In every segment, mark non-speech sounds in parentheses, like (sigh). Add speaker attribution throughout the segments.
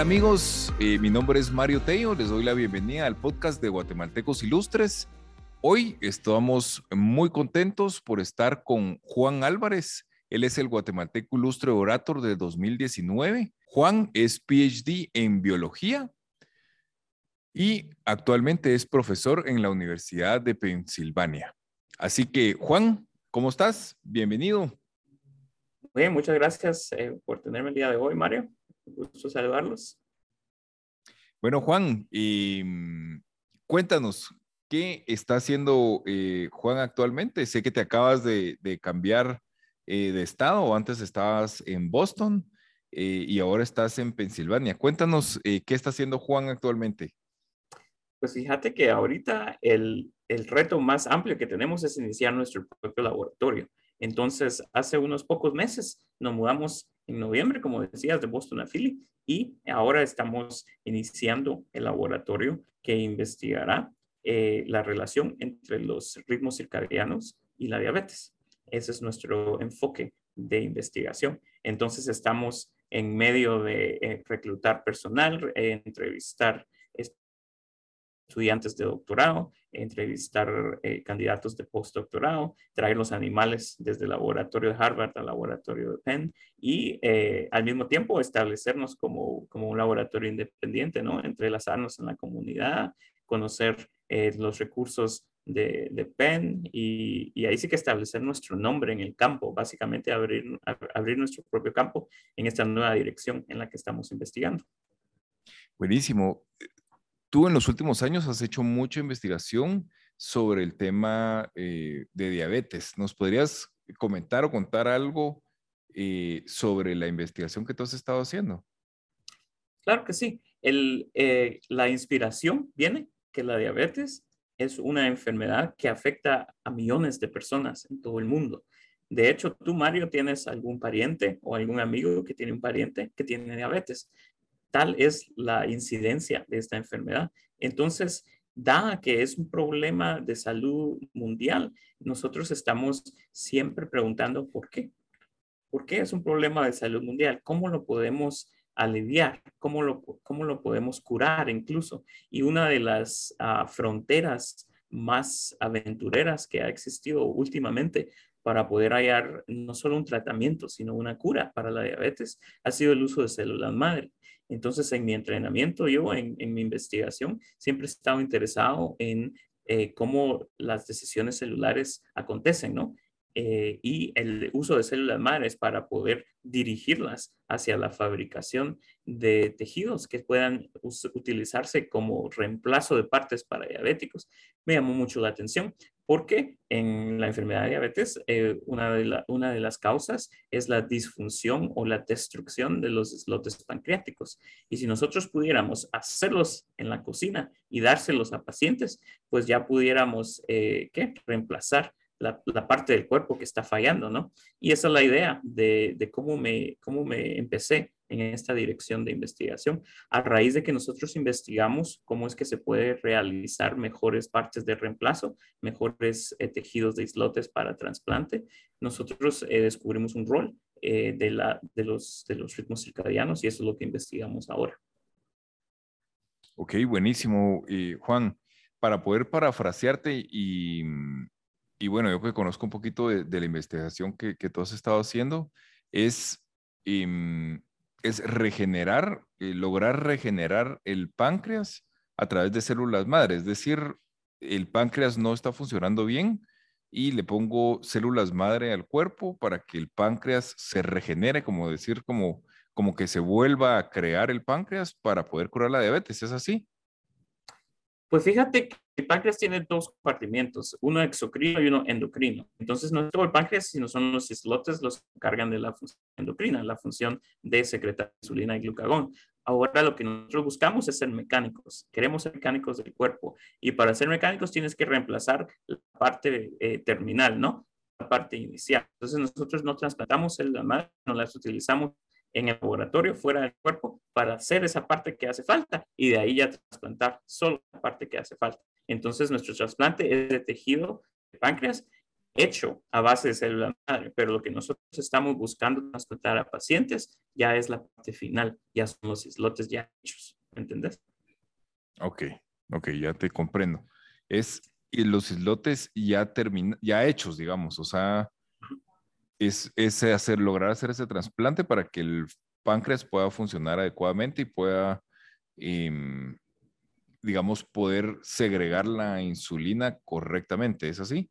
Speaker 1: amigos? Eh, mi nombre es Mario Tello, les doy la bienvenida al podcast de Guatemaltecos Ilustres. Hoy estamos muy contentos por estar con Juan Álvarez. Él es el guatemalteco ilustre orator de 2019. Juan es PhD en biología y actualmente es profesor en la Universidad de Pensilvania. Así que, Juan, ¿cómo estás? Bienvenido.
Speaker 2: Bien, muchas gracias eh, por tenerme el día de hoy, Mario gusto saludarlos.
Speaker 1: Bueno, Juan, cuéntanos, ¿qué está haciendo eh, Juan actualmente? Sé que te acabas de, cambiar eh, de estado, antes estabas en Boston eh, y ahora estás en Pensilvania. Cuéntanos, ¿qué está haciendo Juan actualmente?
Speaker 2: Pues fíjate que ahorita el, el reto más amplio que tenemos es iniciar nuestro propio laboratorio. Entonces, hace unos pocos meses nos mudamos en noviembre, como decías, de Boston a Philly y ahora estamos iniciando el laboratorio que investigará eh, la relación entre los ritmos circadianos y la diabetes. Ese es nuestro enfoque de investigación. Entonces, estamos en medio de eh, reclutar personal, eh, entrevistar estudiantes de doctorado, entrevistar eh, candidatos de postdoctorado, traer los animales desde el laboratorio de Harvard al laboratorio de Penn y eh, al mismo tiempo establecernos como, como un laboratorio independiente, ¿no? Entrelazarnos en la comunidad, conocer eh, los recursos de, de Penn y, y, ahí sí que establecer nuestro nombre en el campo, básicamente abrir, abrir nuestro propio campo en esta nueva dirección en la que estamos investigando.
Speaker 1: Buenísimo. Tú en los últimos años has hecho mucha investigación sobre el tema eh, de diabetes. ¿Nos podrías comentar o contar algo eh, sobre la investigación que tú has estado haciendo?
Speaker 2: Claro que sí. Eh, la inspiración viene que la diabetes es una enfermedad que afecta a millones de personas en todo el mundo. De hecho, tú, Mario, tienes algún pariente o algún amigo que tiene un pariente que tiene diabetes tal es la incidencia de esta enfermedad. Entonces, da que es un problema de salud mundial, nosotros estamos siempre preguntando por qué. ¿Por qué es un problema de salud mundial? ¿Cómo lo podemos aliviar? ¿Cómo lo, cómo lo podemos curar incluso? Y una de las ah, fronteras más aventureras que ha existido últimamente para poder hallar no solo un tratamiento, sino una cura para la diabetes, ha sido el uso de células madre. Entonces, en mi entrenamiento, yo en, mi investigación, siempre he estado interesado en eh, cómo las decisiones celulares acontecen, ¿no? Eh, y el uso de células madres para poder dirigirlas hacia la fabricación de tejidos que puedan utilizarse como reemplazo de partes para diabéticos. Me llamó mucho la atención porque en la enfermedad de diabetes eh, una, de las causas es la disfunción o la destrucción de los islotes pancreáticos. Y si nosotros pudiéramos hacerlos en la cocina y dárselos a pacientes, pues ya pudiéramos eh, ¿qué? reemplazar la, parte del cuerpo que está fallando, ¿no? Y esa es la idea de, cómo, me, cómo me empecé en esta dirección de investigación. A raíz de que nosotros investigamos cómo es que se puede realizar mejores partes de reemplazo, mejores eh, tejidos de islotes para trasplante, nosotros eh, descubrimos un rol eh, de, la, de, los, de los ritmos circadianos y eso es lo que investigamos ahora.
Speaker 1: Ok, buenísimo, Juan. Para poder parafrasearte y, y bueno, yo que conozco un poquito de, la investigación que, que, tú has estado haciendo, es, em, es regenerar, eh, lograr regenerar el páncreas a través de células madre. Es decir, el páncreas no está funcionando bien y le pongo células madre al cuerpo para que el páncreas se regenere, como decir, como, como que se vuelva a crear el páncreas para poder curar la diabetes. ¿Es así?
Speaker 2: Pues fíjate que el páncreas tiene dos compartimientos, uno exocrino y uno endocrino. Entonces, no es todo el páncreas, sino son los islotes los que cargan de la función endocrina, la función de secretar insulina y glucagón. Ahora lo que nosotros buscamos es ser mecánicos. Queremos ser mecánicos del cuerpo. Y para ser mecánicos tienes que reemplazar la parte eh, terminal, ¿no? La parte inicial. Entonces nosotros no trasplantamos el madre, no las utilizamos en el laboratorio, fuera del cuerpo, para hacer esa parte que hace falta y de ahí ya trasplantar solo la parte que hace falta. Entonces, nuestro trasplante es de tejido de páncreas hecho a base de célula madre, pero lo que nosotros estamos buscando trasplantar a pacientes ya es la parte final, ya son los islotes ya hechos, ¿me entiendes?
Speaker 1: Ok, ok, ya te comprendo. Es los islotes ya termina, ya hechos, digamos, o sea, es, hacer, lograr hacer ese trasplante para que el páncreas pueda funcionar adecuadamente y pueda, em, digamos, poder segregar la insulina correctamente, ¿es así?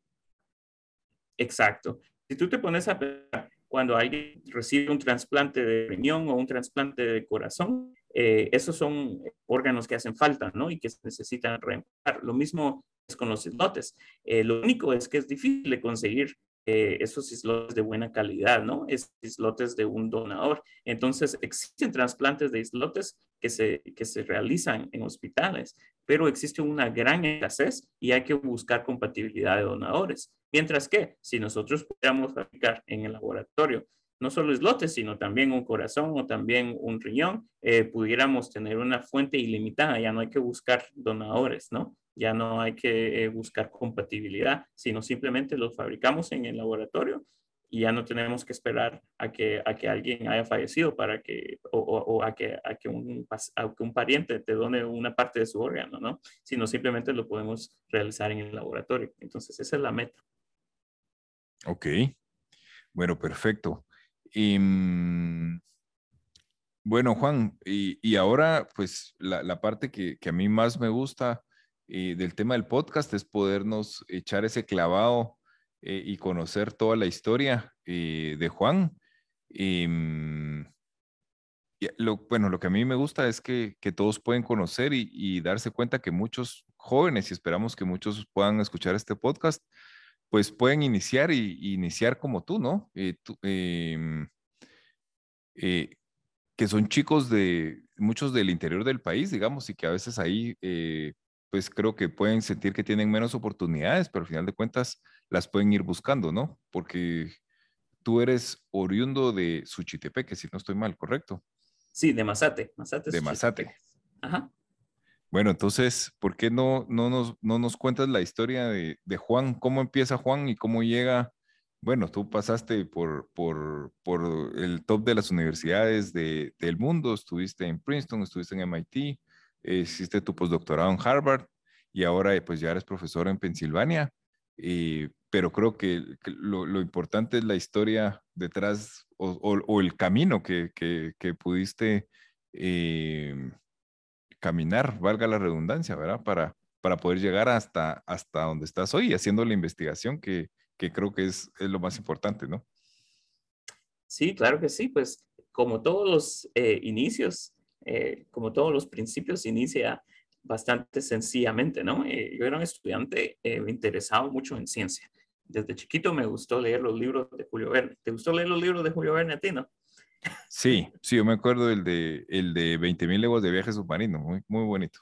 Speaker 2: Exacto. Si tú te pones a pensar, cuando alguien recibe un trasplante de riñón o un trasplante de corazón, eh, esos son órganos que hacen falta, ¿no? Y que se necesitan reemplazar. Lo mismo es con los islotes. Eh, lo único es que es difícil de conseguir eh, esos islotes de buena calidad, ¿no? Es islotes de un donador. Entonces, existen trasplantes de islotes que se, que se realizan en hospitales, pero existe una gran escasez y hay que buscar compatibilidad de donadores. Mientras que si nosotros pudiéramos fabricar en el laboratorio no solo islotes, sino también un corazón o también un riñón, eh, pudiéramos tener una fuente ilimitada, ya no hay que buscar donadores, ¿no? Ya no hay que eh, buscar compatibilidad, sino simplemente los fabricamos en el laboratorio y ya no tenemos que esperar a que, a que alguien haya fallecido para que, o, a, que, a, que un, a que un pariente te done una parte de su órgano, ¿no? Sino simplemente lo podemos realizar en el laboratorio. Entonces, esa es la meta.
Speaker 1: Ok. Bueno, perfecto. Y, mm, bueno, Juan, y, ahora, pues la, parte que, a mí más me gusta eh, del tema del podcast es podernos echar ese clavado eh, y conocer toda la historia eh, de Juan. Y, mm, lo, bueno, lo que a mí me gusta es que, todos pueden conocer y, darse cuenta que muchos jóvenes, y esperamos que muchos puedan escuchar este podcast, pues pueden iniciar y, iniciar como tú, ¿no? Eh, em, que son chicos de muchos del interior del país, digamos, y que a veces ahí, pues creo que pueden sentir que tienen menos oportunidades, pero al final de cuentas las pueden ir buscando, ¿no? Porque tú eres oriundo de Suchitepeque, si no estoy mal, ¿correcto?
Speaker 2: Sí, de Mazate. Mazate
Speaker 1: de Mazate. Ajá. Bueno, entonces, ¿por qué no, no, nos, no nos cuentas la historia de, de, Juan? ¿Cómo empieza Juan y cómo llega? Bueno, tú pasaste por, por, por el top de las universidades de, del mundo, estuviste en Princeton, estuviste en MIT, hiciste tu postdoctorado en Harvard y ahora pues ya eres profesor en Pensilvania. pero creo que, lo, importante es la historia detrás o, el camino que, que, pudiste eh, caminar, valga la redundancia, ¿verdad? Para, para poder llegar hasta, hasta donde estás hoy, haciendo la investigación que, que creo que es, es, lo más importante, ¿no?
Speaker 2: Sí, claro que sí, pues como todos los eh, inicios, eh, como todos los principios, inicia bastante sencillamente, ¿no? Eh, yo era un estudiante interesado mucho en ciencia. Desde chiquito me gustó leer los libros de Julio Verne. ¿Te gustó leer los libros de Julio Verne a ti, no? (laughs)
Speaker 1: Sí, sí, yo me acuerdo del de, el de 20.000 leguas de viaje submarino, muy, muy bonito.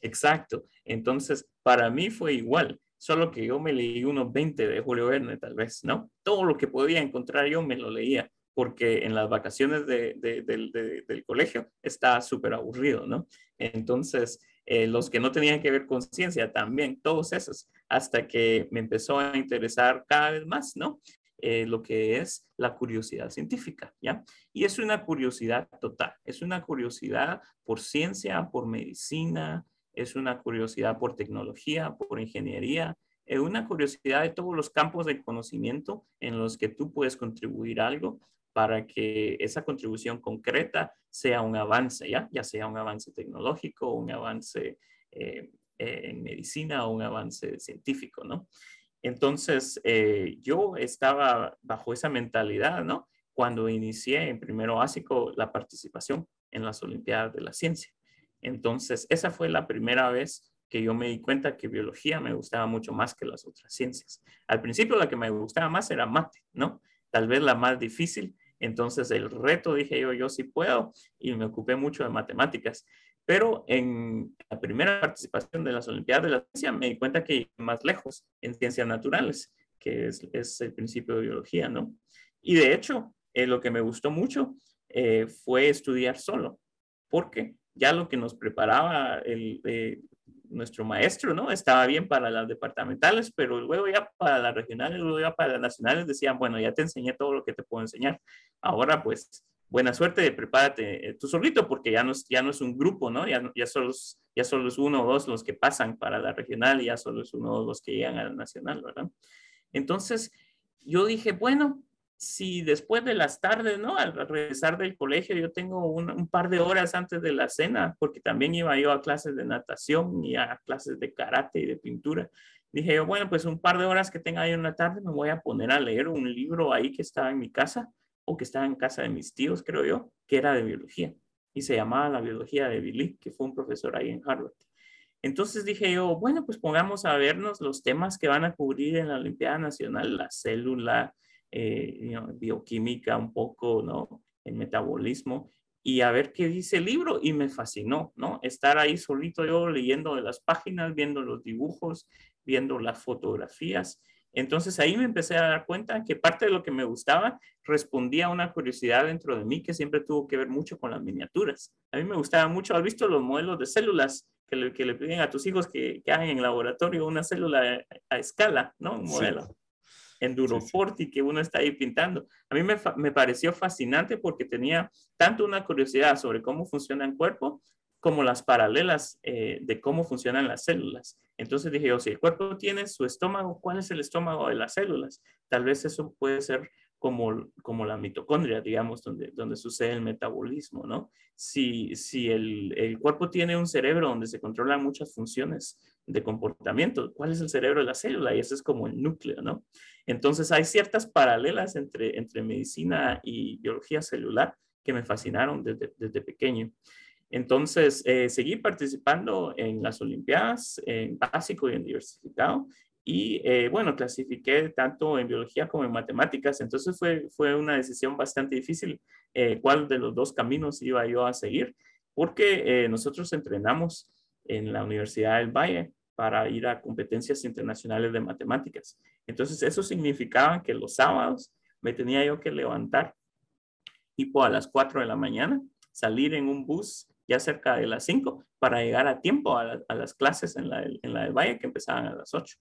Speaker 2: Exacto. Entonces, para mí fue igual, solo que yo me leí unos 20 de Julio Verne, tal vez, ¿no? Todo lo que podía encontrar yo me lo leía, porque en las vacaciones de, del colegio estaba súper aburrido, ¿no? Entonces, eh, los que no tenían que ver con ciencia también, todos esos, hasta que me empezó a interesar cada vez más, ¿no? Eh, lo que es la curiosidad científica, ¿ya? Y es una curiosidad total, es una curiosidad por ciencia, por medicina, es una curiosidad por tecnología, por ingeniería, es una curiosidad de todos los campos de conocimiento en los que tú puedes contribuir algo para que esa contribución concreta sea un avance, ¿ya? Ya sea un avance tecnológico, un avance eh, en medicina o un avance científico, ¿no? Entonces, eh, yo estaba bajo esa mentalidad, ¿no? Cuando inicié en primero básico la participación en las Olimpiadas de la Ciencia. Entonces, esa fue la primera vez que yo me di cuenta que biología me gustaba mucho más que las otras ciencias. Al principio la que me gustaba más era mate, ¿no? Tal vez la más difícil. Entonces el reto dije yo, yo sí puedo y me ocupé mucho de matemáticas. Pero en la primera participación de las Olimpiadas de la Ciencia me di cuenta que más lejos en ciencias naturales, que es, el principio de biología, ¿no? Y de hecho, eh, lo que me gustó mucho eh, fue estudiar solo, porque ya lo que nos preparaba el, eh, nuestro maestro, ¿no? Estaba bien para las departamentales, pero luego ya para las regionales, luego ya para las nacionales decían, bueno, ya te enseñé todo lo que te puedo enseñar. Ahora, pues, buena suerte, prepárate eh, tú solito, porque ya no es, ya no es un grupo, ¿no? Ya, ya, solo es, ya solo es uno o dos los que pasan para la regional y ya solo es uno o dos los que llegan a la nacional, ¿verdad? Entonces, yo dije, bueno, si después de las tardes, ¿no? Al regresar del colegio, yo tengo un, par de horas antes de la cena, porque también iba yo a clases de natación y a clases de karate y de pintura. Dije yo, bueno, pues un par de horas que tenga ahí en la tarde, me voy a poner a leer un libro ahí que estaba en mi casa o que estaba en casa de mis tíos, creo yo, que era de biología. Y se llamaba La Biología de Billy, que fue un profesor ahí en Harvard. Entonces dije yo, bueno, pues pongamos a vernos los temas que van a cubrir en la Olimpiada Nacional, la célula, eh, bioquímica un poco, ¿no? El metabolismo y a ver qué dice el libro y me fascinó, ¿no? Estar ahí solito yo leyendo de las páginas, viendo los dibujos, viendo las fotografías. Entonces ahí me empecé a dar cuenta que parte de lo que me gustaba respondía a una curiosidad dentro de mí que siempre tuvo que ver mucho con las miniaturas. A mí me gustaba mucho, ¿has visto los modelos de células que le, que le piden a tus hijos que, que hagan en laboratorio una célula a, escala, ¿no? Un modelo en Duroforti que uno está ahí pintando. A mí me, me, pareció fascinante porque tenía tanto una curiosidad sobre cómo funciona el cuerpo como las paralelas eh, de cómo funcionan las células. Entonces dije, o si el cuerpo tiene su estómago, ¿cuál es el estómago de las células? Tal vez eso puede ser como, como la mitocondria, digamos, donde, donde sucede el metabolismo, ¿no? Si, si el, el cuerpo tiene un cerebro donde se controlan muchas funciones de comportamiento, ¿cuál es el cerebro de la célula? Y ese es como el núcleo, ¿no? Entonces hay ciertas paralelas entre, entre medicina y biología celular que me fascinaron desde, desde pequeño. Entonces, eh, seguí participando en las Olimpiadas, en básico y en diversificado. Y eh, bueno, clasifiqué tanto en biología como en matemáticas. Entonces fue, fue una decisión bastante difícil eh, cuál de los dos caminos iba yo a seguir, porque nosotros entrenamos en la Universidad del Valle para ir a competencias internacionales de matemáticas. Entonces, eso significaba que los sábados me tenía yo que levantar tipo a las 4 de la mañana, salir en un bus ya cerca de las 5 para llegar a tiempo a, las clases en la, en la del Valle que empezaban a las 8.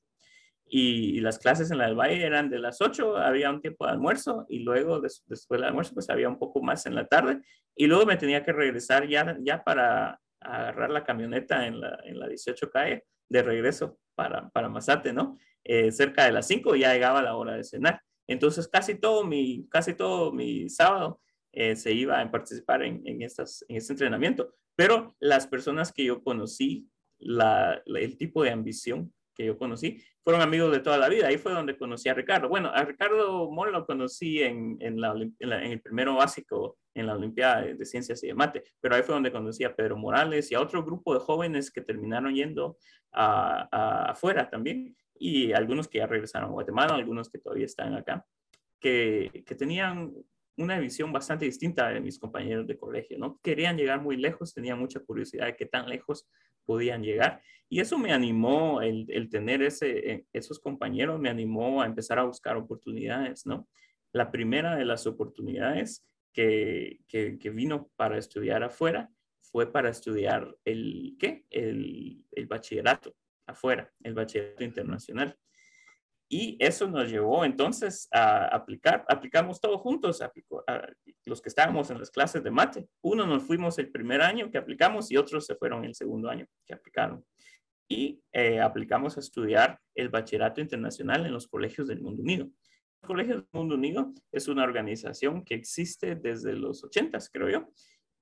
Speaker 2: Y, las clases en la del Valle eran de las 8, había un tiempo de almuerzo y luego después del almuerzo pues había un poco más en la tarde y luego me tenía que regresar ya, ya para agarrar la camioneta en la, en la 18 calle de regreso para, para Mazate, ¿no? Eh, cerca de las 5 ya llegaba la hora de cenar. Entonces casi todo mi, casi todo mi sábado eh, se iba a participar en, en, estas, en este entrenamiento. Pero las personas que yo conocí, la, el tipo de ambición que yo conocí, fueron amigos de toda la vida. Ahí fue donde conocí a Ricardo. Bueno, a Ricardo Moll lo conocí en, en, el primero básico en la Olimpiada de, Ciencias y de Mate, pero ahí fue donde conocí a Pedro Morales y a otro grupo de jóvenes que terminaron yendo a, afuera también y algunos que ya regresaron a Guatemala, algunos que todavía están acá, que, que tenían una visión bastante distinta de mis compañeros de colegio, ¿no? Querían llegar muy lejos, tenían mucha curiosidad de qué tan lejos podían llegar. Y eso me animó, el, el tener ese, eh, esos compañeros me animó a empezar a buscar oportunidades, ¿no? La primera de las oportunidades que, que, que vino para estudiar afuera fue para estudiar el, ¿qué? El, el bachillerato afuera, el bachillerato internacional. Y eso nos llevó entonces a aplicar, aplicamos todos juntos, aplicó, los que estábamos en las clases de mate. Uno nos fuimos el primer año que aplicamos y otros se fueron el segundo año que aplicaron. Y eh, aplicamos a estudiar el bachillerato internacional en los colegios del Mundo Unido. El Colegio del Mundo Unido es una organización que existe desde los 80, creo yo,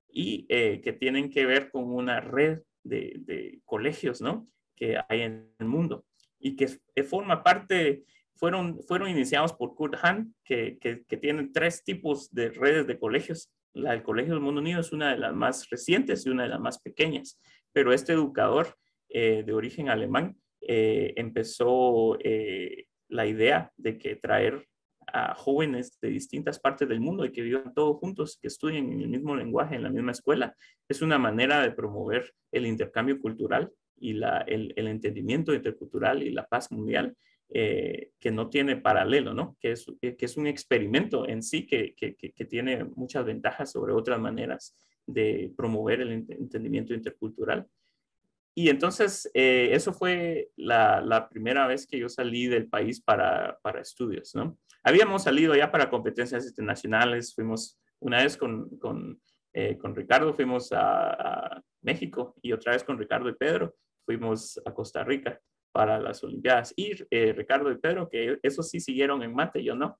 Speaker 2: y eh, que tienen que ver con una red de, de colegios, ¿no? Que hay en el mundo y que forma parte, fueron, fueron iniciados por Kurt Hahn, que, que, que tiene tres tipos de redes de colegios. La del Colegio del Mundo Unido es una de las más recientes y una de las más pequeñas, pero este educador eh, de origen alemán eh, empezó eh, la idea de que traer a jóvenes de distintas partes del mundo y que vivan todos juntos, que estudien en el mismo lenguaje, en la misma escuela, es una manera de promover el intercambio cultural y la, el, el, entendimiento intercultural y la paz mundial eh, que no tiene paralelo, ¿no? Que es, que es un experimento en sí que, que, que, tiene muchas ventajas sobre otras maneras de promover el entendimiento intercultural. y entonces, eh, eso fue la, la, primera vez que yo salí del país para, para, estudios, ¿no? Habíamos salido ya para competencias internacionales, fuimos una vez con, con, eh, con Ricardo, fuimos a, a, México y otra vez con Ricardo y Pedro, fuimos a Costa Rica para las Olimpiadas. Y eh, Ricardo y Pedro, que eso sí siguieron en mate, yo no,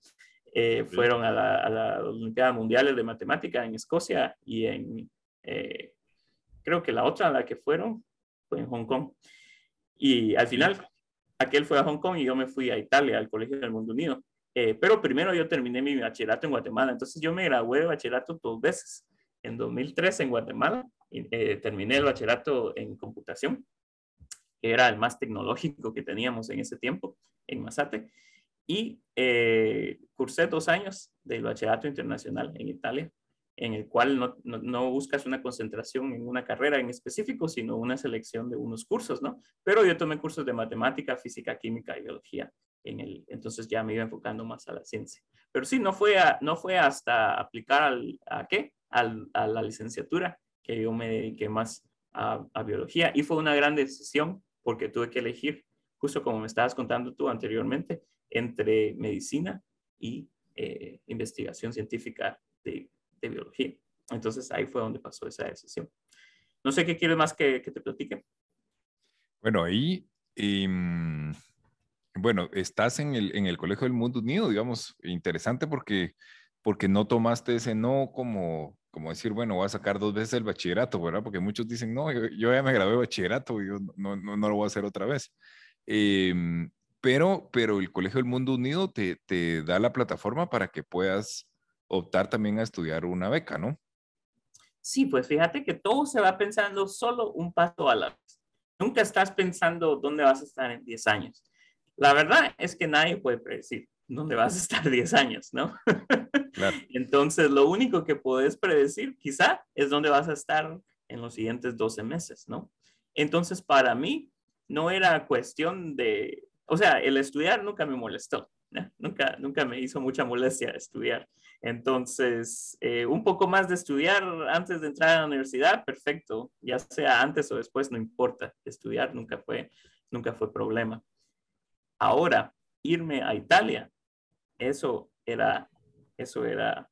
Speaker 2: fueron a la, a la Olimpiada Mundiales de Matemática en Escocia y en, creo que la otra a la que fueron fue en Hong Kong. Y al final, aquel fue a Hong Kong y yo me fui a Italia, al Colegio del Mundo Unido. Eh, pero primero yo terminé mi bachillerato en Guatemala, entonces yo me gradué de bachillerato dos veces. En 2003 en Guatemala eh, terminé el bachillerato en computación, era el más tecnológico que teníamos en ese tiempo, en Masate, y eh, cursé dos años del bachillerato internacional en Italia en el cual no, no, buscas una concentración en una carrera en específico, sino una selección de unos cursos, ¿no? Pero yo tomé cursos de matemática, física, química y biología. En el, entonces ya me iba enfocando más a la ciencia. Pero sí, no fue, no fue hasta aplicar al, a qué, al, a la licenciatura que yo me dediqué más a, a biología. Y fue una gran decisión porque tuve que elegir, justo como me estabas contando tú anteriormente, entre medicina y eh, investigación científica de biología. Entonces ahí fue donde pasó esa decisión. No sé qué quieres más que, que te platique.
Speaker 1: Bueno, ahí, em, bueno, estás en el, en el Colegio del Mundo Unido, digamos, interesante porque, porque no tomaste ese no como, como decir, bueno, voy a sacar dos veces el bachillerato, ¿verdad? Porque muchos dicen, no, yo, ya me gradué de bachillerato yo no, no, no, lo voy a hacer otra vez. Em, pero, pero el Colegio del Mundo Unido te, te da la plataforma para que puedas optar también a estudiar una beca, ¿no?
Speaker 2: Sí, pues fíjate que todo se va pensando solo un paso a la vez. Nunca estás pensando dónde vas a estar en 10 años. La verdad es que nadie puede predecir dónde vas a estar (laughs) 10 años, ¿no? (laughs) Claro. Entonces, lo único que puedes predecir quizá es dónde vas a estar en los siguientes 12 meses, ¿no? Entonces, para mí, no era cuestión de, o sea, el estudiar nunca me molestó. Nunca, nunca me hizo mucha molestia estudiar. Entonces, eh, un poco más de estudiar antes de entrar a la universidad, perfecto. Ya sea antes o después, no importa. Estudiar nunca fue, nunca fue problema. Ahora, irme a Italia, eso era, eso era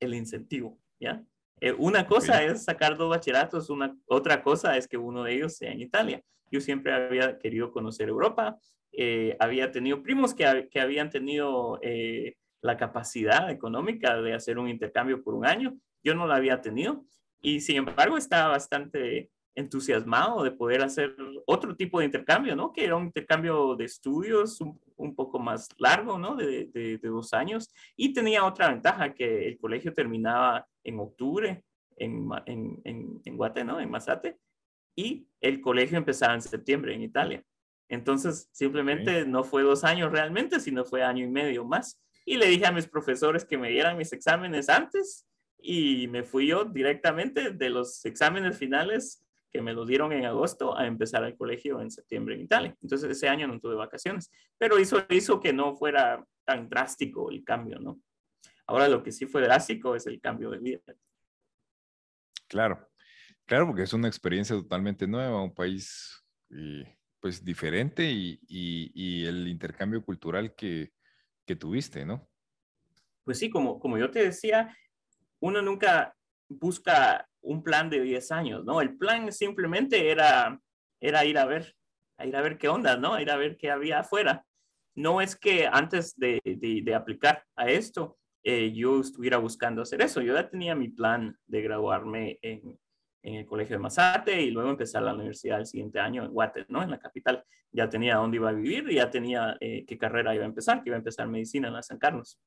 Speaker 2: el incentivo, ¿ya? Eh, una cosa es sacar dos bachilleratos, una, otra cosa es que uno de ellos sea en Italia. Yo siempre había querido conocer Europa, eh, había tenido primos que, que habían tenido eh, la capacidad económica de hacer un intercambio por un año. Yo no la había tenido y sin embargo estaba bastante entusiasmado de poder hacer otro tipo de intercambio, ¿no? Que era un intercambio de estudios un, un poco más largo, ¿no? De, de, de, dos años. Y tenía otra ventaja, que el colegio terminaba en octubre en, en, en, en Guate, ¿no? En Masate. Y el colegio empezaba en septiembre en Italia. Entonces, simplemente no fue dos años realmente, sino fue año y medio más. Y le dije a mis profesores que me dieran mis exámenes antes y me fui yo directamente de los exámenes finales que me los dieron en agosto a empezar el colegio en septiembre en Italia. Entonces ese año no tuve vacaciones, pero hizo, hizo que no fuera tan drástico el cambio, ¿no? Ahora lo que sí fue drástico es el cambio de vida.
Speaker 1: Claro, claro, porque es una experiencia totalmente nueva, un país y pues diferente y, y, el intercambio cultural que, que, tuviste, ¿no?
Speaker 2: Pues sí, como, como yo te decía, uno nunca busca un plan de 10 años, ¿no? El plan simplemente era, era ir a ver, a ir a ver qué onda, ¿no? Ir a ver qué había afuera. No es que antes de, de, aplicar a esto, eh, yo estuviera buscando hacer eso. Yo ya tenía mi plan de graduarme en, en el colegio de Masate y luego empezar la universidad el siguiente año en Guate, ¿no? En la capital. Ya tenía dónde iba a vivir y ya tenía eh, qué carrera iba a empezar, que iba a empezar medicina en San Carlos.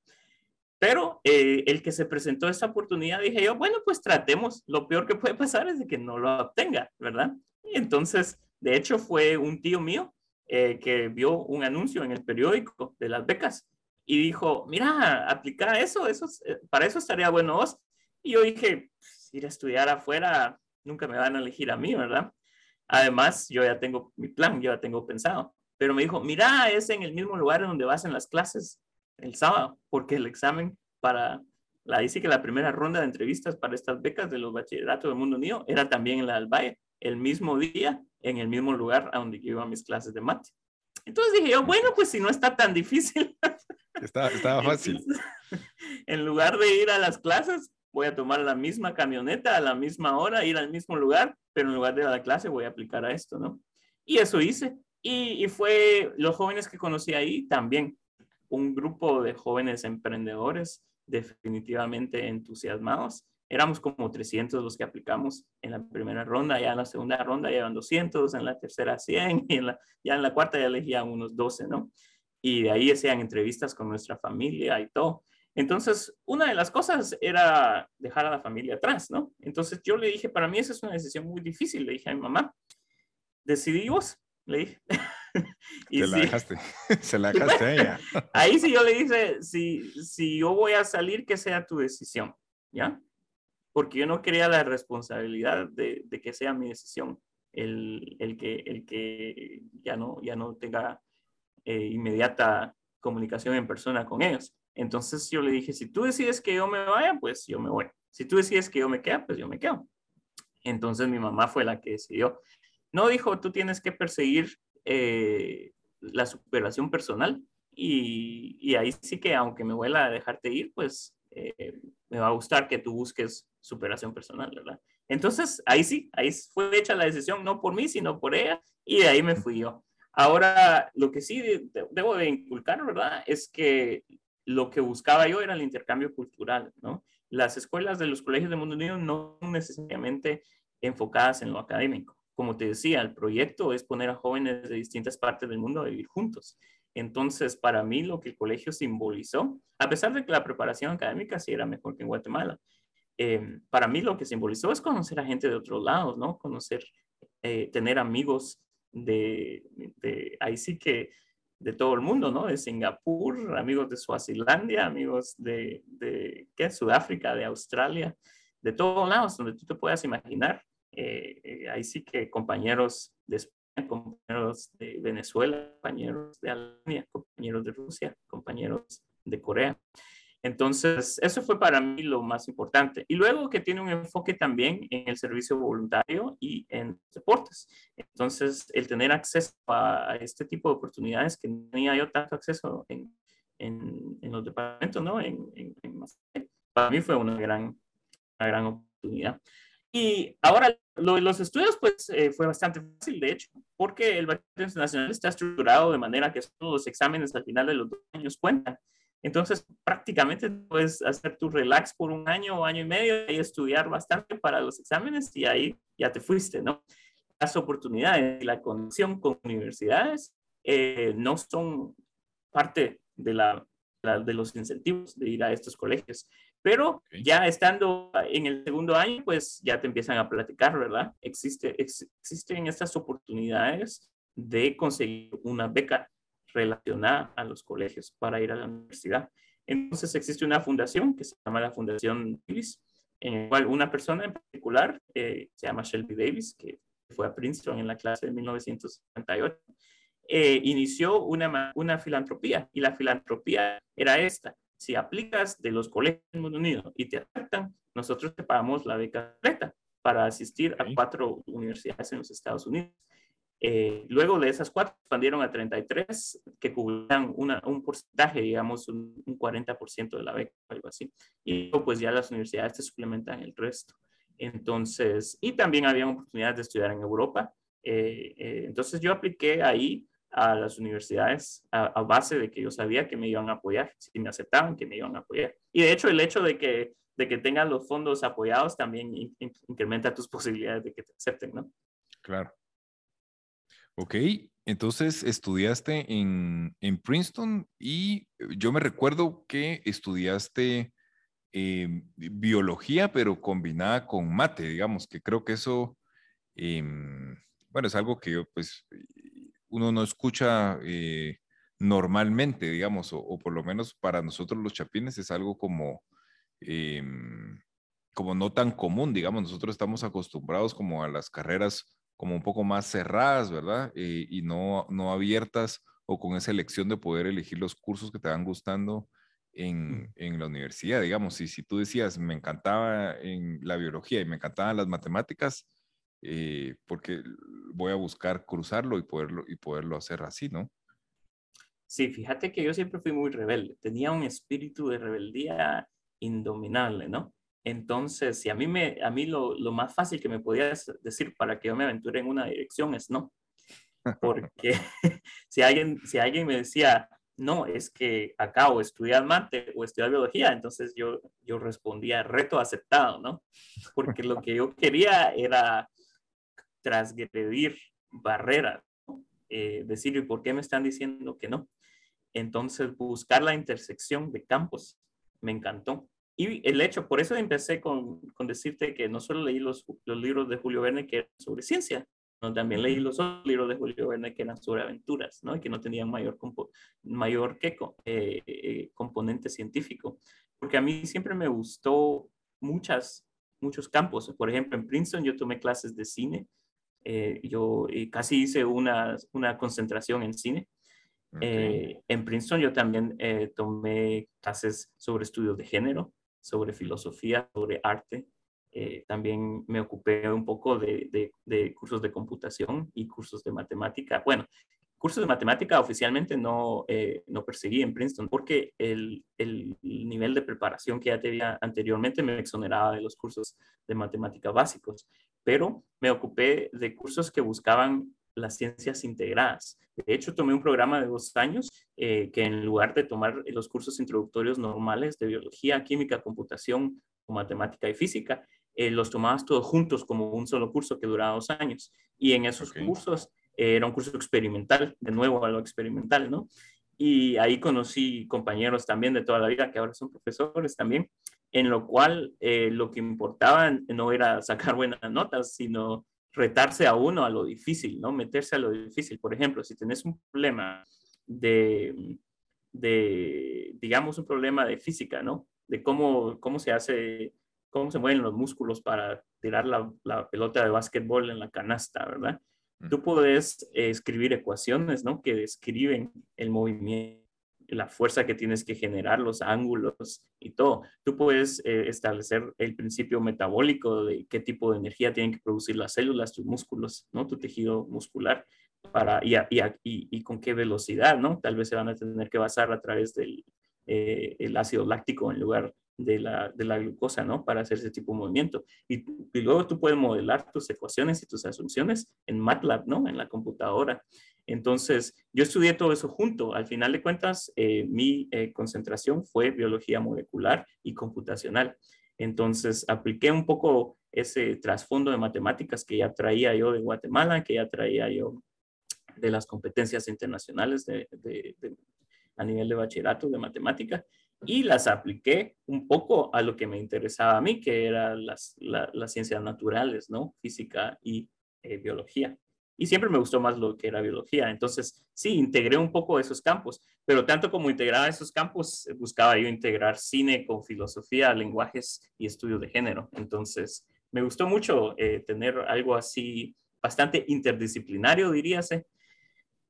Speaker 2: Pero eh, el que se presentó esta oportunidad, dije yo, bueno, pues tratemos. Lo peor que puede pasar es de que no lo obtenga, ¿verdad? Y entonces, de hecho, fue un tío mío eh, que vio un anuncio en el periódico de las becas y dijo, mira, aplicar eso, eso para eso estaría bueno vos. Y yo dije, pues, ir a estudiar afuera, nunca me van a elegir a mí, ¿verdad? Además, yo ya tengo mi plan, yo ya tengo pensado. Pero me dijo, mira, es en el mismo lugar donde vas en las clases el sábado, porque el examen para, la dice que la primera ronda de entrevistas para estas becas de los bachilleratos del Mundo Unido era también en la del Valle, el mismo día en el mismo lugar a donde yo iba a mis clases de mate. Entonces dije yo, bueno, pues si no está tan difícil. (laughs)
Speaker 1: Estaba, estaba fácil. (laughs)
Speaker 2: en lugar de ir a las clases, voy a tomar la misma camioneta a la misma hora, ir al mismo lugar, pero en lugar de ir a la clase voy a aplicar a esto, ¿no? Y eso hice. Y, y fue los jóvenes que conocí ahí también, un grupo de jóvenes emprendedores definitivamente entusiasmados. Éramos como 300 los que aplicamos en la primera ronda, ya en la segunda ronda ya eran 200, en la tercera 100 y en la, ya en la cuarta ya elegían unos 12, ¿no? Y de ahí hacían entrevistas con nuestra familia y todo. Entonces, una de las cosas era dejar a la familia atrás, ¿no? Entonces yo le dije, para mí esa es una decisión muy difícil, le dije a mi mamá, decidí vos, le dije. (laughs) (laughs)
Speaker 1: y Se la dejaste, (laughs) se la dejaste a ella. (laughs)
Speaker 2: Ahí sí yo le dije, si, si yo voy a salir, que sea tu decisión, ¿ya? Porque yo no quería la responsabilidad de, de que sea mi decisión el, el, que, el que ya no, ya no tenga eh, inmediata comunicación en persona con ellos. Entonces yo le dije, si tú decides que yo me vaya, pues yo me voy. Si tú decides que yo me quede, pues yo me quedo. Entonces mi mamá fue la que decidió. No dijo, tú tienes que perseguir eh, la superación personal. Y, ahí sí que, aunque me vuela a dejarte ir, pues eh, me va a gustar que tú busques superación personal, ¿verdad? Entonces, ahí sí, ahí fue hecha la decisión, no por mí, sino por ella, y de ahí me fui yo. Ahora, lo que sí debo de inculcar, ¿verdad? Es que lo que buscaba yo era el intercambio cultural, ¿no? Las escuelas de los colegios de Mundo Unido no necesariamente enfocadas en lo académico. Como te decía, el proyecto es poner a jóvenes de distintas partes del mundo a vivir juntos. Entonces, para mí lo que el colegio simbolizó, a pesar de que la preparación académica sí era mejor que en Guatemala, eh, para mí lo que simbolizó es conocer a gente de otros lados, ¿no? Conocer, eh, tener amigos de, de, ahí sí que de todo el mundo, ¿no? De Singapur, amigos de Suazilandia, amigos de, de ¿qué? Sudáfrica, de Australia, de todos lados, donde tú te puedas imaginar. Eh, eh, ahí sí que compañeros de España, compañeros de Venezuela, compañeros de Alemania, compañeros de Rusia, compañeros de Corea. Entonces, eso fue para mí lo más importante. Y luego que tiene un enfoque también en el servicio voluntario y en deportes. Entonces, el tener acceso a, este tipo de oportunidades que no tenía yo tanto acceso en, en, en los departamentos, ¿no? En, para mí fue una gran, una gran oportunidad. Y ahora lo de los estudios, pues eh, fue bastante fácil, de hecho, porque el Bachillerato Internacional está estructurado de manera que todos los exámenes al final de los dos años cuentan. Entonces, prácticamente puedes hacer tu relax por un año o año y medio y estudiar bastante para los exámenes y ahí ya te fuiste, ¿no? Las oportunidades y la conexión con universidades eh, no son parte de, la, de los incentivos de ir a estos colegios. Pero ya estando en el segundo año, pues ya te empiezan a platicar, ¿verdad? Existe, existen estas oportunidades de conseguir una beca relacionada a los colegios para ir a la universidad. Entonces existe una fundación que se llama la Fundación Davis, en la cual una persona en particular, eh, se llama Shelby Davis, que fue a Princeton en la clase de 1958, eh, inició una, una filantropía y la filantropía era esta. Si aplicas de los colegios del Mundo Unido y te aceptan, nosotros te pagamos la beca completa para asistir a cuatro universidades en los Estados Unidos. Eh, luego de esas cuatro expandieron a 33 que cubrían una, un porcentaje, digamos, un, 40% de la beca, algo así. Y luego, pues ya las universidades te suplementan el resto. Entonces, y también había oportunidades de estudiar en Europa. Eh, eh, entonces yo apliqué ahí a las universidades a, base de que yo sabía que me iban a apoyar, si me aceptaban que me iban a apoyar. Y de hecho el hecho de que, de que tengan los fondos apoyados también incrementa tus posibilidades de que te acepten, ¿no?
Speaker 1: Claro. Ok, entonces estudiaste en, Princeton y yo me recuerdo que estudiaste em, biología, pero combinada con mate, digamos, que creo que eso, em, bueno, es algo que pues uno no escucha eh, normalmente, digamos, o, por lo menos para nosotros los chapines es algo como, em, como no tan común, digamos, nosotros estamos acostumbrados como a las carreras como un poco más cerradas, ¿verdad? Eh, y no, no abiertas o con esa elección de poder elegir los cursos que te van gustando en, en, la universidad, digamos. Y si tú decías, me encantaba en la biología y me encantaban las matemáticas, eh, porque voy a buscar cruzarlo y poderlo, y poderlo hacer así, ¿no?
Speaker 2: Sí, fíjate que yo siempre fui muy rebelde, tenía un espíritu de rebeldía indominable, ¿no? Entonces, si a mí, me, a mí lo, lo más fácil que me podías decir para que yo me aventure en una dirección es no. (laughs) Porque (laughs) si, alguien, si alguien me decía, no, es que acá o estudiar mate o estudiar biología, entonces yo, yo respondía reto aceptado, ¿no? Porque lo que yo quería era transgredir barreras, ¿no? eh, decir, ¿y por qué me están diciendo que no? Entonces, buscar la intersección de campos me encantó. Y el hecho, por eso empecé con, con decirte que no solo leí los, los libros de Julio Verne que eran sobre ciencia, no, también leí los otros libros de Julio Verne que eran sobre aventuras, ¿no? Y que no tenían mayor, mayor que, eh, eh, componente científico. Porque a mí siempre me gustó muchas, muchos campos. Por ejemplo, en Princeton yo tomé clases de cine. Eh, yo casi hice una, una concentración en cine. en Princeton yo también tomé clases sobre estudios de género sobre filosofía, sobre arte. Eh, también me ocupé un poco de, de, cursos de computación y cursos de matemática. Bueno, cursos de matemática oficialmente no, eh, no perseguí en Princeton porque el, el, nivel de preparación que ya tenía anteriormente me exoneraba de los cursos de matemática básicos, pero me ocupé de cursos que buscaban las ciencias integradas. De hecho, tomé un programa de dos años eh, que en lugar de tomar los cursos introductorios normales de biología, química, computación o matemática y física, eh, los tomabas todos juntos como un solo curso que duraba dos años. Y en esos cursos eh, era un curso experimental, de nuevo a lo experimental, ¿no? Y ahí conocí compañeros también de toda la vida que ahora son profesores también, en lo cual lo que importaba no era sacar buenas notas, sino retarse a uno a lo difícil, ¿no? Meterse a lo difícil. Por ejemplo, si tenés un problema de, de digamos, un problema de física, ¿no? De cómo, cómo se hace, cómo se mueven los músculos para tirar la, la pelota de básquetbol en la canasta, ¿verdad? Tú puedes escribir ecuaciones, ¿no? Que describen el movimiento la fuerza que tienes que generar, los ángulos y todo. Tú puedes eh, establecer el principio metabólico de qué tipo de energía tienen que producir las células, tus músculos, ¿no? Tu tejido muscular para, y, y, con qué velocidad, ¿no? Tal vez se van a tener que basar a través del eh, el ácido láctico en lugar de la, de la, glucosa, ¿no? Para hacer ese tipo de movimiento. Y, y, luego tú puedes modelar tus ecuaciones y tus asunciones en MATLAB, ¿no? En la computadora. Entonces, yo estudié todo eso junto. Al final de cuentas, eh, mi eh, concentración fue biología molecular y computacional. Entonces, apliqué un poco ese trasfondo de matemáticas que ya traía yo de Guatemala, que ya traía yo de las competencias internacionales a nivel de bachillerato de matemática y las apliqué un poco a lo que me interesaba a mí, que eran las, ciencias naturales, ¿no? Física y eh, biología y siempre me gustó más lo que era biología. Entonces, sí, integré un poco esos campos, pero tanto como integraba esos campos, buscaba yo integrar cine con filosofía, lenguajes y estudios de género. Entonces, me gustó mucho eh, tener algo así bastante interdisciplinario, diríase,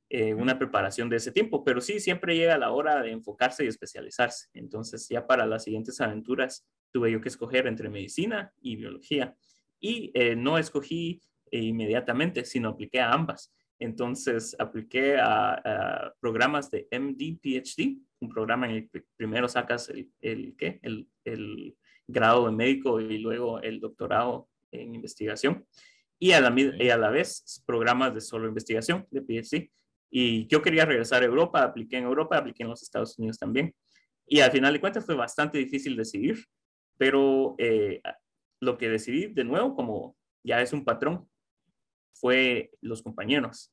Speaker 2: eh, una preparación de ese tiempo, pero sí, siempre llega la hora de enfocarse y especializarse. Entonces, ya para las siguientes aventuras, tuve yo que escoger entre medicina y biología. Y eh, no escogí e inmediatamente, sino apliqué a ambas. Entonces, apliqué a, programas de MD, PhD, un programa en el que primero sacas el, el, ¿qué? el, el grado de médico y luego el doctorado en investigación. Y a, la, y a la vez programas de solo investigación, de PhD. Y yo quería regresar a Europa, apliqué en Europa, apliqué en los Estados Unidos también. Y al final de cuentas fue bastante difícil decidir, pero eh, lo que decidí de nuevo, como ya es un patrón, fue los compañeros.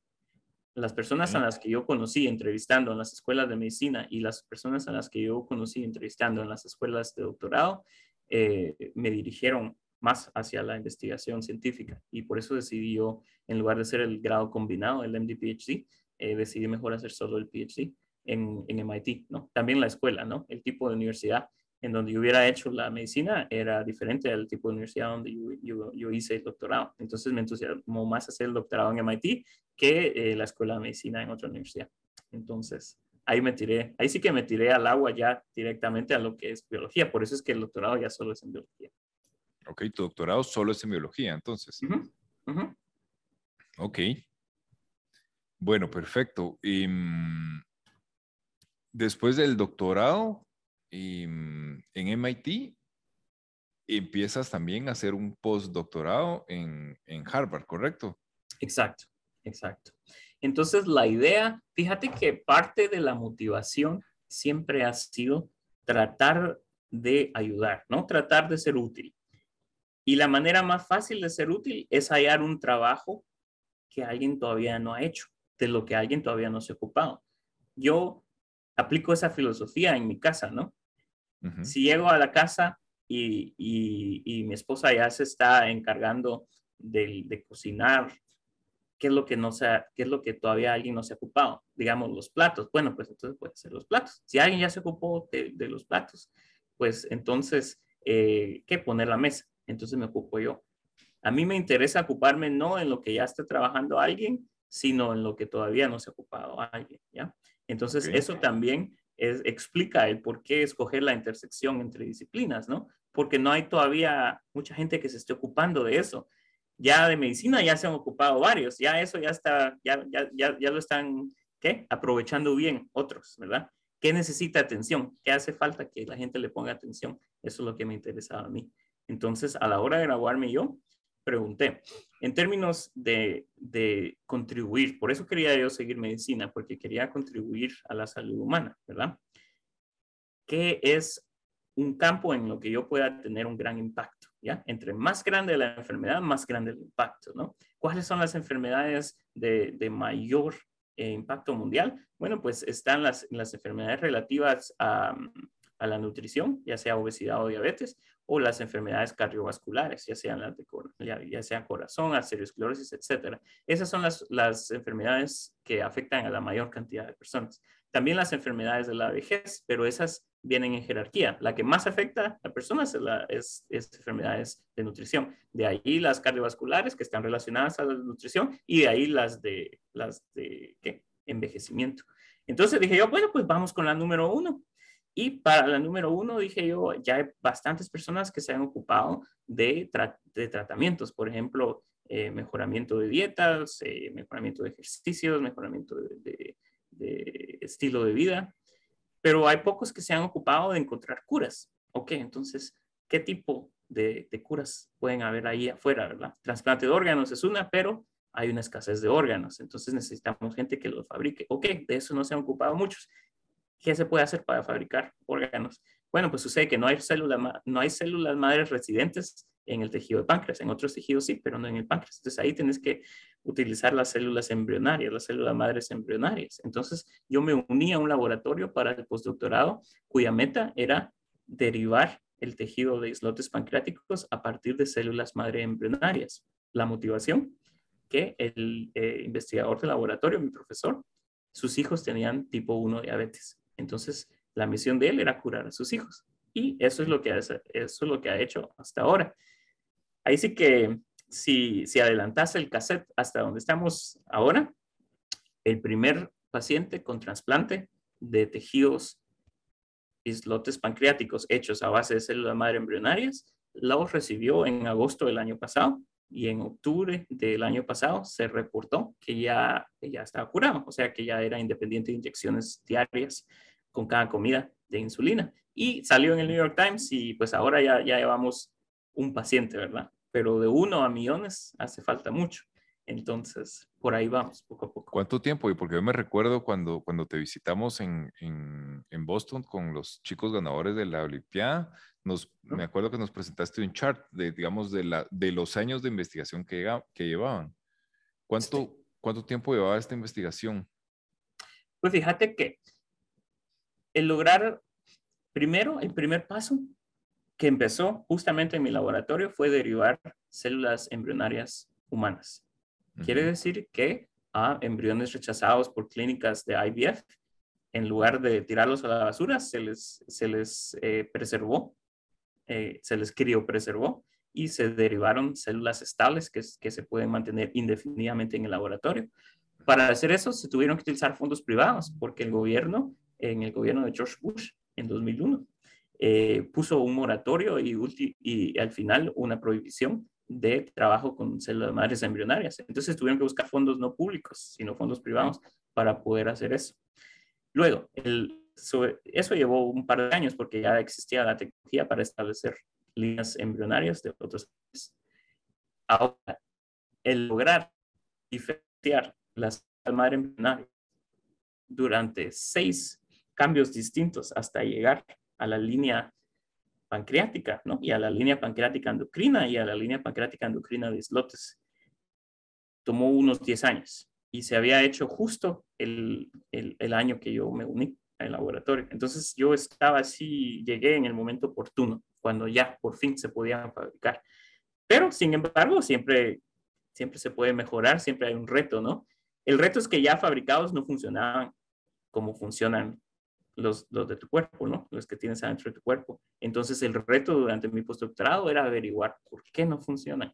Speaker 2: Las personas a las que yo conocí entrevistando en las escuelas de medicina y las personas a las que yo conocí entrevistando en las escuelas de doctorado eh, me dirigieron más hacia la investigación científica y por eso decidí yo, en lugar de hacer el grado combinado, el MD-PhD, eh, decidí mejor hacer solo el PhD en, en MIT, ¿no? También la escuela, ¿no? El tipo de universidad en donde yo hubiera hecho la medicina era diferente al tipo de universidad donde yo, yo, hice el doctorado. Entonces me entusiasmó más hacer el doctorado en MIT que eh, la escuela de medicina en otra universidad. Entonces ahí me tiré, ahí sí que me tiré al agua ya directamente a lo que es biología. Por eso es que el doctorado ya solo es en biología.
Speaker 1: Ok, tu doctorado solo es en biología, entonces. Ok. Bueno, perfecto. Mm, después del doctorado mm, en MIT, empiezas también a hacer un postdoctorado en, en Harvard, ¿correcto?
Speaker 2: Exacto, exacto. Entonces, la idea, fíjate que parte de la motivación siempre ha sido tratar de ayudar, ¿no? Tratar de ser útil. Y la manera más fácil de ser útil es hallar un trabajo que alguien todavía no ha hecho, de lo que alguien todavía no se ha ocupado. Yo aplico esa filosofía en mi casa, ¿no? Si llego a la casa y, mi esposa ya se está encargando de, cocinar, ¿qué es lo que no sea, qué es lo que todavía alguien no se ha ocupado? Digamos, los platos. Bueno, pues entonces puede ser los platos. Si alguien ya se ocupó de, los platos, pues entonces, eh, ¿qué poner la mesa? Entonces me ocupo yo. A mí me interesa ocuparme no en lo que ya está trabajando alguien, sino en lo que todavía no se ha ocupado alguien, ¿ya? Entonces, eso también explica el por qué escoger la intersección entre disciplinas, ¿no? Porque no hay todavía mucha gente que se esté ocupando de eso. Ya de medicina ya se han ocupado varios, ya eso ya está, ya, ya, ya, ya lo están, ¿qué? Aprovechando bien otros, ¿verdad? ¿Qué necesita atención? ¿Qué hace falta que la gente le ponga atención? Eso es lo que me interesaba a mí. Entonces, a la hora de graduarme yo, pregunté, en términos de, contribuir, por eso quería yo seguir medicina, porque quería contribuir a la salud humana, ¿verdad? ¿Qué es un campo en lo que yo pueda tener un gran impacto? ¿Ya? Entre más grande la enfermedad, más grande el impacto, ¿no? ¿Cuáles son las enfermedades de, mayor eh, impacto mundial? Bueno, pues están las, las enfermedades relativas a la nutrición, ya sea obesidad o diabetes, o las enfermedades cardiovasculares, ya sean las de ya, sea corazón, arteriosclerosis, etcétera. Esas son las, las enfermedades que afectan a la mayor cantidad de personas. También las enfermedades de la vejez, pero esas vienen en jerarquía. La que más afecta a personas es, la, es, enfermedades de nutrición. De ahí las cardiovasculares que están relacionadas a la nutrición y de ahí las de, las de ¿qué? envejecimiento. Entonces dije yo, bueno, pues vamos con la número uno. Y para la número uno, dije yo, ya hay bastantes personas que se han ocupado de, tratamientos, por ejemplo, eh, mejoramiento de dietas, eh, mejoramiento de ejercicios, mejoramiento de, estilo de vida, pero hay pocos que se han ocupado de encontrar curas. Ok, entonces, ¿qué tipo de, curas pueden haber ahí afuera, verdad? Trasplante de órganos es una, pero hay una escasez de órganos, entonces necesitamos gente que los fabrique. Ok, de eso no se han ocupado muchos. ¿Qué se puede hacer para fabricar órganos? Bueno, pues sucede que no hay, células, no hay células madres residentes en el tejido de páncreas. En otros tejidos sí, pero no en el páncreas. Entonces ahí tienes que utilizar las células embrionarias, las células madres embrionarias. Entonces yo me uní a un laboratorio para el postdoctorado cuya meta era derivar el tejido de islotes pancreáticos a partir de células madre embrionarias. La motivación que el eh, investigador del laboratorio, mi profesor, sus hijos tenían tipo 1 diabetes. Entonces, la misión de él era curar a sus hijos. Y eso es lo que, eso es lo que ha hecho hasta ahora. Ahí sí que si, si adelantase el cassette hasta donde estamos ahora, el primer paciente con trasplante de tejidos islotes pancreáticos hechos a base de células madre embrionarias, los recibió en agosto del año pasado y en octubre del año pasado se reportó que ya, ya estaba curado, o sea que ya era independiente de inyecciones diarias con cada comida de insulina. Y salió en el New York Times y pues ahora ya, ya llevamos un paciente, ¿verdad? Pero de uno a millones hace falta mucho. Entonces, por ahí vamos, poco a poco.
Speaker 1: ¿Cuánto tiempo? Y porque yo me recuerdo cuando, cuando te visitamos en, en, en Boston con los chicos ganadores de la Olimpiada, nos, me acuerdo que nos presentaste un chart de, digamos, de, la, de los años de investigación que, que llevaban. ¿Cuánto, ¿Cuánto tiempo llevaba esta investigación?
Speaker 2: Pues fíjate que el lograr, primero, el primer paso que empezó justamente en mi laboratorio fue derivar células embrionarias humanas. Quiere decir que a embriones rechazados por clínicas de IVF, en lugar de tirarlos a la basura, se les, se les eh, preservó eh, se les criopreservó y se derivaron células estables que, se pueden mantener indefinidamente en el laboratorio. Para hacer eso se tuvieron que utilizar fondos privados porque el gobierno, en el gobierno de George Bush en 2001, eh, puso un moratorio y, y, al final una prohibición de trabajo con células madres embrionarias. Entonces tuvieron que buscar fondos no públicos, sino fondos privados para poder hacer eso. Luego, el, eso llevó un par de años porque ya existía la tecnología para establecer líneas embrionarias de otros Ahora, el lograr diferenciar las madre embrionarias durante seis cambios distintos hasta llegar a la línea pancreática, ¿no? Y a la línea pancreática endocrina y a la línea pancreática endocrina de islotes. Tomó unos 10 años y se había hecho justo el, el, el año que yo me uní al laboratorio. Entonces yo estaba así, llegué en el momento oportuno, cuando ya por fin se podían fabricar. Pero, sin embargo, siempre, siempre se puede mejorar, siempre hay un reto, ¿no? El reto es que ya fabricados no funcionaban como funcionan los, los de tu cuerpo, ¿no? Los que tienes adentro de tu cuerpo. Entonces, el reto durante mi postdoctorado era averiguar por qué no funcionan.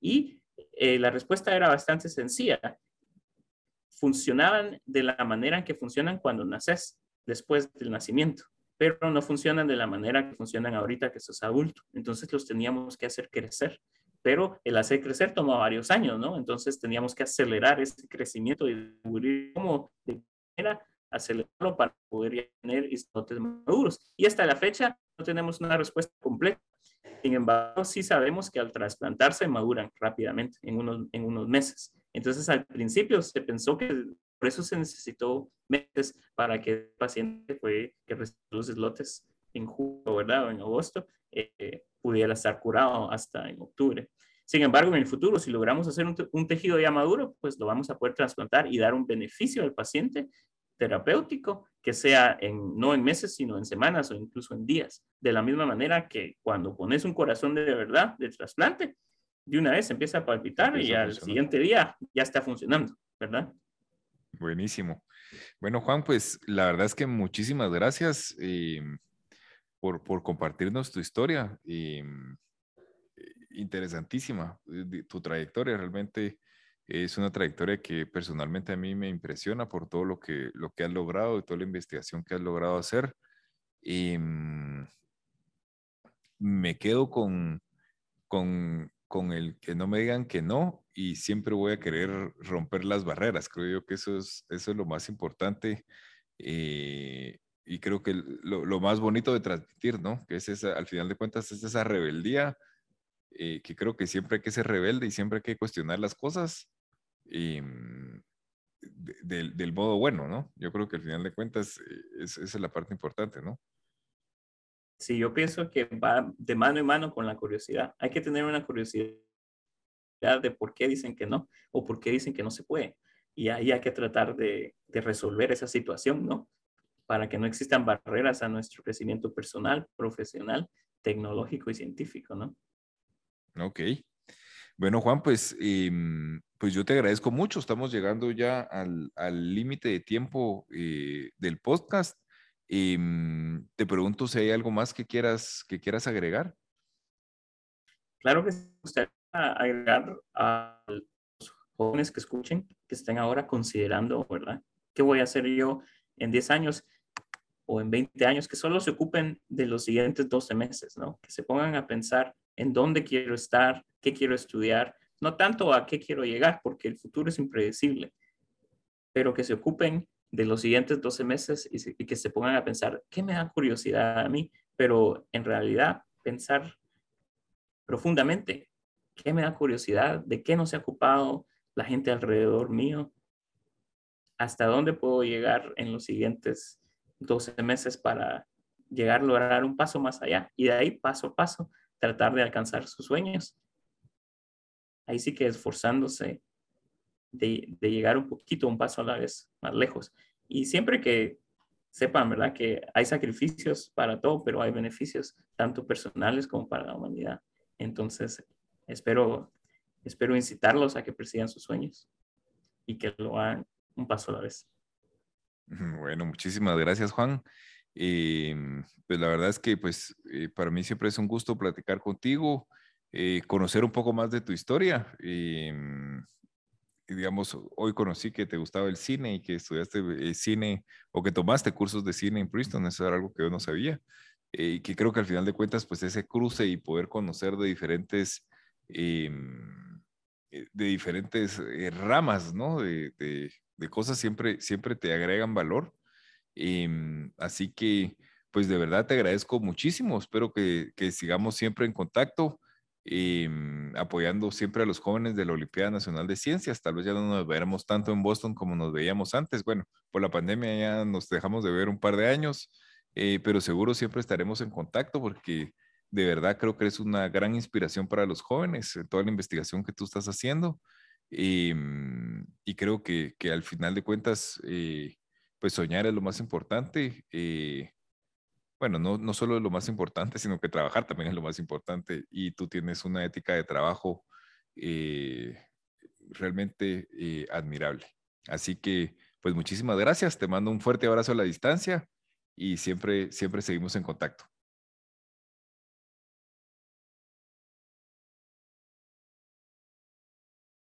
Speaker 2: Y eh, la respuesta era bastante sencilla. Funcionaban de la manera en que funcionan cuando naces, después del nacimiento, pero no funcionan de la manera que funcionan ahorita que sos adulto. Entonces, los teníamos que hacer crecer pero el hacer crecer toma varios años, ¿no? Entonces teníamos que acelerar ese crecimiento y descubrir cómo de manera acelerarlo para poder tener islotes maduros. Y hasta la fecha no tenemos una respuesta completa. Sin embargo, sí sabemos que al trasplantarse maduran rápidamente, en unos, en unos meses. Entonces, al principio se pensó que por eso se necesitó meses para que el paciente fue que recibió los islotes en julio, ¿verdad? O en agosto, eh, pudiera estar curado hasta en octubre. Sin embargo, en el futuro, si logramos hacer un, tejido ya maduro, pues lo vamos a poder trasplantar y dar un beneficio al paciente terapéutico que sea en, no en meses, sino en semanas o incluso en días. De la misma manera que cuando pones un corazón de verdad de trasplante, de una vez empieza a palpitar y al siguiente día ya está funcionando, ¿verdad?
Speaker 1: Buenísimo. Bueno, Juan, pues la verdad es que muchísimas gracias. Eh, por, por compartirnos tu historia. Mm, interesantísima eh, tu trayectoria, realmente es una trayectoria que personalmente a mí me impresiona por todo lo que, lo que has logrado y toda la investigación que has logrado hacer. Mm, me quedo con, con, el que no me digan que no y siempre voy a querer romper las barreras. Creo yo que eso es, eso es lo más importante. Eh, y creo que lo, lo, más bonito de transmitir, ¿no? Que es esa, al final de cuentas, es esa rebeldía, eh, que creo que siempre hay que ser rebelde y siempre hay que cuestionar las cosas mm, del, del, modo bueno, ¿no? Yo creo que al final de cuentas, eh, es, esa es la parte importante, ¿no?
Speaker 2: Sí, yo pienso que va de mano en mano con la curiosidad. Hay que tener una curiosidad de por qué dicen que no o por qué dicen que no se puede. Y ahí hay que tratar de, resolver esa situación, ¿no? para que no existan barreras a nuestro crecimiento personal, profesional, tecnológico y científico, ¿no?
Speaker 1: Ok. Bueno, Juan, pues, em, pues yo te agradezco mucho. Estamos llegando ya al límite de tiempo eh, del podcast. Em, te pregunto si hay algo más que quieras, que quieras agregar.
Speaker 2: Claro que me gustaría agregar a los jóvenes que escuchen, que estén ahora considerando, ¿verdad? ¿Qué voy a hacer yo en 10 años? o en 20 años, que solo se ocupen de los siguientes 12 meses, ¿no? Que se pongan a pensar en dónde quiero estar, qué quiero estudiar, no tanto a qué quiero llegar, porque el futuro es impredecible, pero que se ocupen de los siguientes 12 meses y, que se pongan a pensar, ¿qué me da curiosidad a mí? Pero en realidad pensar profundamente, ¿qué me da curiosidad? ¿De qué no se ha ocupado la gente alrededor mío? ¿Hasta dónde puedo llegar en los siguientes 12 meses para llegar a lograr un paso más allá y de ahí paso a paso tratar de alcanzar sus sueños. Ahí sí que esforzándose de, llegar un poquito, un paso a la vez más lejos. Y siempre que sepan, ¿verdad? Que hay sacrificios para todo, pero hay beneficios tanto personales como para la humanidad. Entonces, espero, espero incitarlos a que persigan sus sueños y que lo hagan un paso a la vez. (laughs)
Speaker 1: Bueno, muchísimas gracias, Juan. Eh, pues la verdad es que pues eh, para mí siempre es un gusto platicar contigo, eh, conocer un poco más de tu historia. Digamos, hoy conocí que te gustaba el cine y que estudiaste cine o que tomaste cursos de cine en Princeton, eso era algo que yo no sabía. y que creo que al final de cuentas, pues ese cruce y poder conocer de diferentes em, de diferentes ramas, ¿no? De, de, cosas siempre, siempre te agregan valor. Em, así que, pues de verdad te agradezco muchísimo. Espero que, que sigamos siempre en contacto. Em, apoyando siempre a los jóvenes de la Olimpiada Nacional de Ciencias. Tal vez ya no nos veremos tanto en Boston como nos veíamos antes. Bueno, por la pandemia ya nos dejamos de ver un par de años, eh, pero seguro siempre estaremos en contacto porque de verdad creo que es una gran inspiración para los jóvenes, eh, toda la investigación que tú estás haciendo. Em, y creo que, que, al final de cuentas, eh, pues soñar es lo más importante bueno, no, no solo es lo más importante, sino que trabajar también es lo más importante y tú tienes una ética de trabajo eh, realmente eh, admirable. Así que, pues muchísimas gracias, te mando un fuerte abrazo a la distancia y siempre, siempre seguimos en contacto.